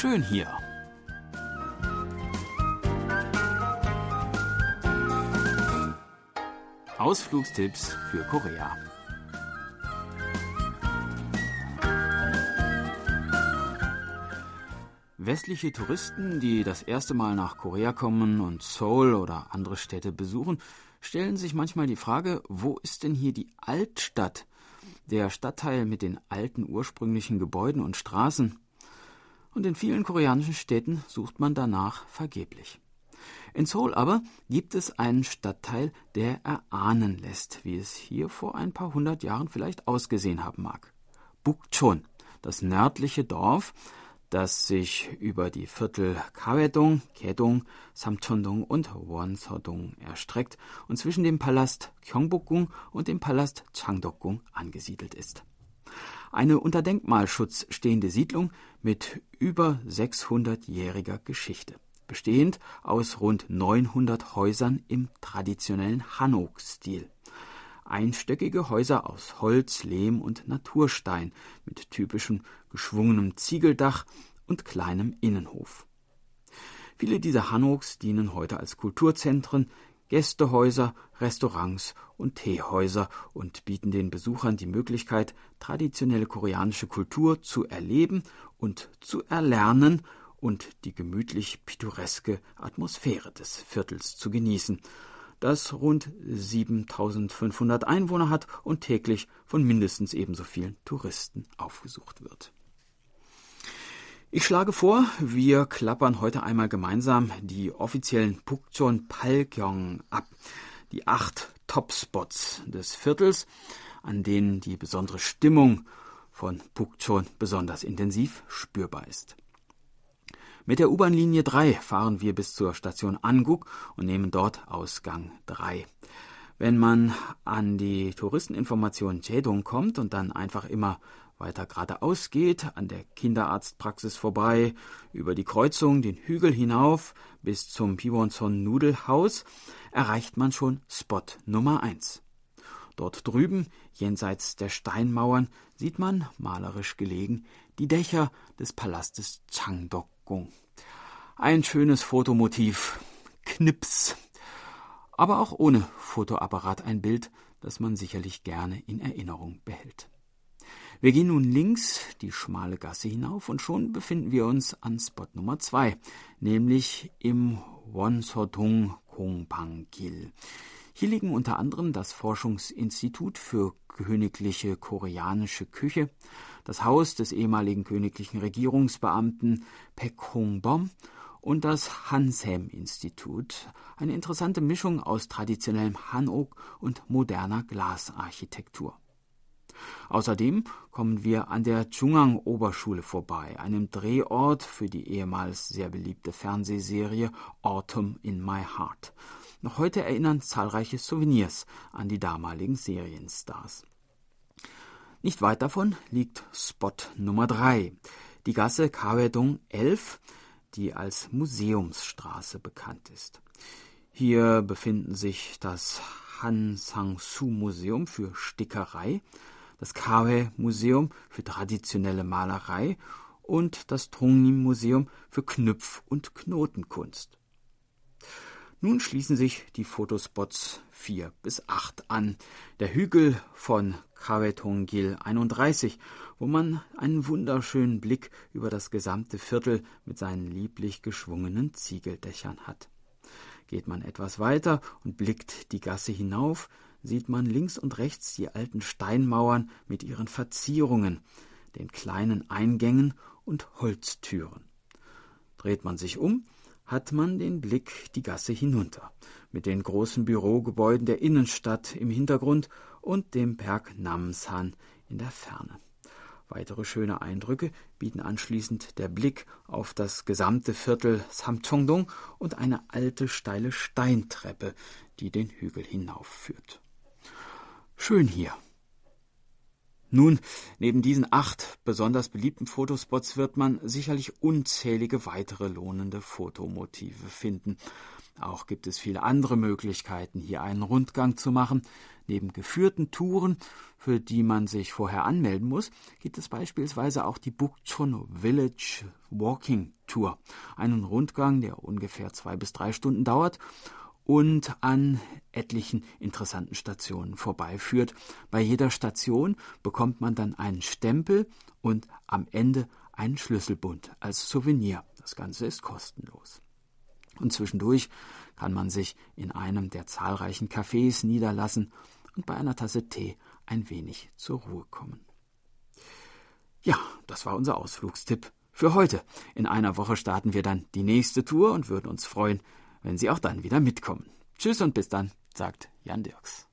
Schön hier. Ausflugstipps für Korea. Westliche Touristen, die das erste Mal nach Korea kommen und Seoul oder andere Städte besuchen, stellen sich manchmal die Frage, wo ist denn hier die Altstadt? Der Stadtteil mit den alten ursprünglichen Gebäuden und Straßen. Und in vielen koreanischen Städten sucht man danach vergeblich. In Seoul aber gibt es einen Stadtteil, der erahnen lässt, wie es hier vor ein paar hundert Jahren vielleicht ausgesehen haben mag. Bukchon, das nördliche Dorf, das sich über die Viertel Kawedong, Kedong, Samcheondong und Wonseodong erstreckt und zwischen dem Palast Gyeongbokgung und dem Palast Changdeokgung angesiedelt ist. Eine unter Denkmalschutz stehende Siedlung mit über 600-jähriger Geschichte, bestehend aus rund 900 Häusern im traditionellen Hanok-Stil einstöckige Häuser aus Holz, Lehm und Naturstein mit typischem geschwungenem Ziegeldach und kleinem Innenhof. Viele dieser Hanoks dienen heute als Kulturzentren, Gästehäuser, Restaurants und Teehäuser und bieten den Besuchern die Möglichkeit, traditionelle koreanische Kultur zu erleben und zu erlernen und die gemütlich pittoreske Atmosphäre des Viertels zu genießen, das rund 7500 Einwohner hat und täglich von mindestens ebenso vielen Touristen aufgesucht wird. Ich schlage vor, wir klappern heute einmal gemeinsam die offiziellen Pukchon Palkyong ab, die acht Topspots des Viertels, an denen die besondere Stimmung von Pukchon besonders intensiv spürbar ist. Mit der U-Bahn-Linie 3 fahren wir bis zur Station Anguk und nehmen dort Ausgang 3. Wenn man an die Touristeninformation Jedong kommt und dann einfach immer weiter geradeaus geht, an der Kinderarztpraxis vorbei, über die Kreuzung den Hügel hinauf bis zum Piwonson Nudelhaus, erreicht man schon Spot Nummer 1. Dort drüben, jenseits der Steinmauern, sieht man, malerisch gelegen, die Dächer des Palastes Changdok Verpackung. Ein schönes Fotomotiv. Knips. Aber auch ohne Fotoapparat ein Bild, das man sicherlich gerne in Erinnerung behält. Wir gehen nun links die schmale Gasse hinauf und schon befinden wir uns an Spot Nummer zwei, nämlich im Wonsotung Kongpangil. Hier liegen unter anderem das Forschungsinstitut für königliche koreanische Küche, das Haus des ehemaligen königlichen Regierungsbeamten Pek Hong-bom und das Hansem-Institut, eine interessante Mischung aus traditionellem Hanok und moderner Glasarchitektur. Außerdem kommen wir an der Chungang-Oberschule vorbei, einem Drehort für die ehemals sehr beliebte Fernsehserie Autumn in My Heart. Noch heute erinnern zahlreiche Souvenirs an die damaligen Serienstars. Nicht weit davon liegt Spot Nummer 3, die Gasse Kawedong 11, die als Museumsstraße bekannt ist. Hier befinden sich das Han Sang-su Museum für Stickerei, das Kawe Museum für traditionelle Malerei und das Tongnim Museum für Knüpf- und Knotenkunst. Nun schließen sich die Fotospots 4 bis 8 an. Der Hügel von Kavetongil 31, wo man einen wunderschönen Blick über das gesamte Viertel mit seinen lieblich geschwungenen Ziegeldächern hat. Geht man etwas weiter und blickt die Gasse hinauf, sieht man links und rechts die alten Steinmauern mit ihren Verzierungen, den kleinen Eingängen und Holztüren. Dreht man sich um, hat man den Blick die Gasse hinunter, mit den großen Bürogebäuden der Innenstadt im Hintergrund und dem Berg Namsan in der Ferne. Weitere schöne Eindrücke bieten anschließend der Blick auf das gesamte Viertel Samcheongdong und eine alte steile Steintreppe, die den Hügel hinaufführt. Schön hier. Nun, neben diesen acht besonders beliebten Fotospots wird man sicherlich unzählige weitere lohnende Fotomotive finden. Auch gibt es viele andere Möglichkeiten, hier einen Rundgang zu machen. Neben geführten Touren, für die man sich vorher anmelden muss, gibt es beispielsweise auch die Bukchon Village Walking Tour. Einen Rundgang, der ungefähr zwei bis drei Stunden dauert und an etlichen interessanten Stationen vorbeiführt. Bei jeder Station bekommt man dann einen Stempel und am Ende einen Schlüsselbund als Souvenir. Das Ganze ist kostenlos. Und zwischendurch kann man sich in einem der zahlreichen Cafés niederlassen und bei einer Tasse Tee ein wenig zur Ruhe kommen. Ja, das war unser Ausflugstipp für heute. In einer Woche starten wir dann die nächste Tour und würden uns freuen, wenn Sie auch dann wieder mitkommen. Tschüss und bis dann, sagt Jan Dirks.